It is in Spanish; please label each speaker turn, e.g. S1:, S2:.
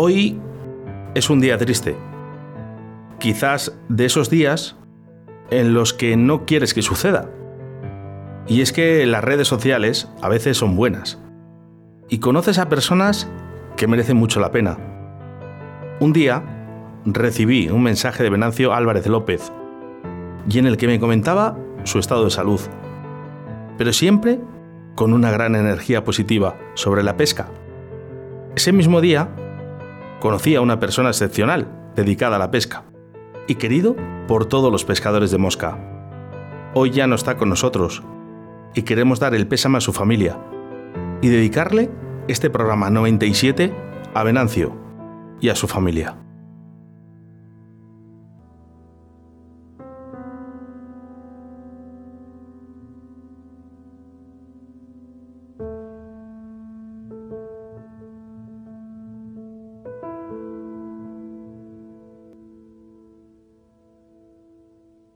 S1: Hoy es un día triste. Quizás de esos días en los que no quieres que suceda. Y es que las redes sociales a veces son buenas. Y conoces a personas que merecen mucho la pena. Un día recibí un mensaje de Venancio Álvarez López y en el que me comentaba su estado de salud, pero siempre con una gran energía positiva sobre la pesca. Ese mismo día conocí a una persona excepcional dedicada a la pesca y querido por todos los pescadores de mosca. Hoy ya no está con nosotros y queremos dar el pésame a su familia y dedicarle este programa 97 a Venancio y a su familia.